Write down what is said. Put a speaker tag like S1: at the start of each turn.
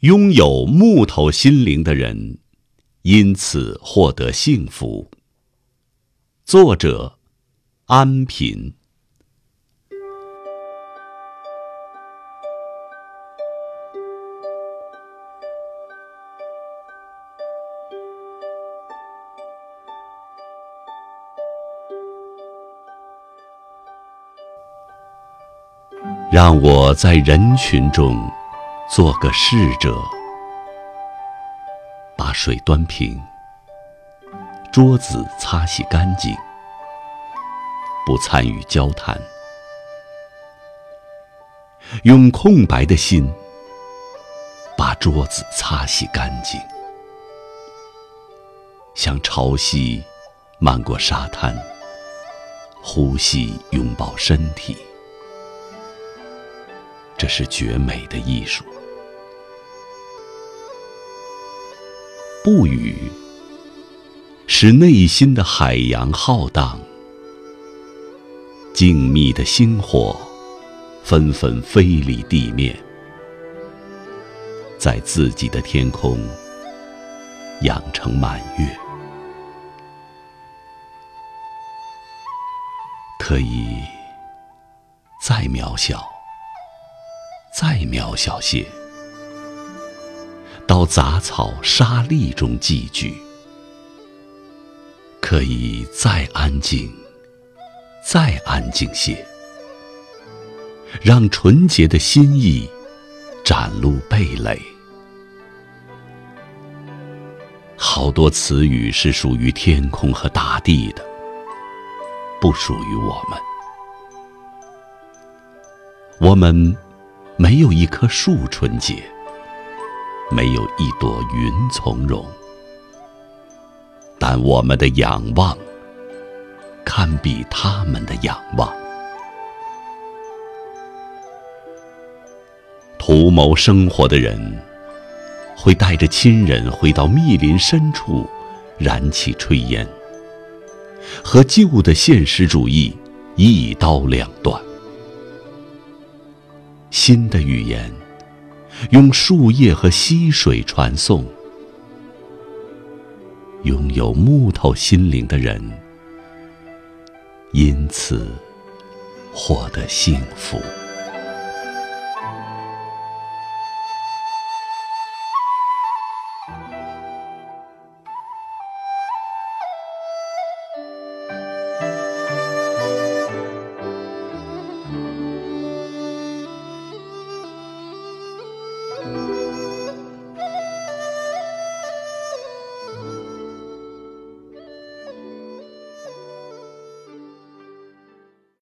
S1: 拥有木头心灵的人，因此获得幸福。作者：安平。让我在人群中做个侍者，把水端平，桌子擦洗干净，不参与交谈，用空白的心把桌子擦洗干净，像潮汐漫过沙滩，呼吸拥抱身体。这是绝美的艺术。不语，使内心的海洋浩荡；静谧的星火，纷纷飞离地面，在自己的天空养成满月。可以再渺小。再渺小些，到杂草沙砾中寄居；可以再安静，再安静些，让纯洁的心意展露蓓蕾。好多词语是属于天空和大地的，不属于我们。我们。没有一棵树纯洁，没有一朵云从容，但我们的仰望堪比他们的仰望。图谋生活的人，会带着亲人回到密林深处，燃起炊烟，和旧的现实主义一刀两断。新的语言，用树叶和溪水传送。拥有木头心灵的人，因此获得幸福。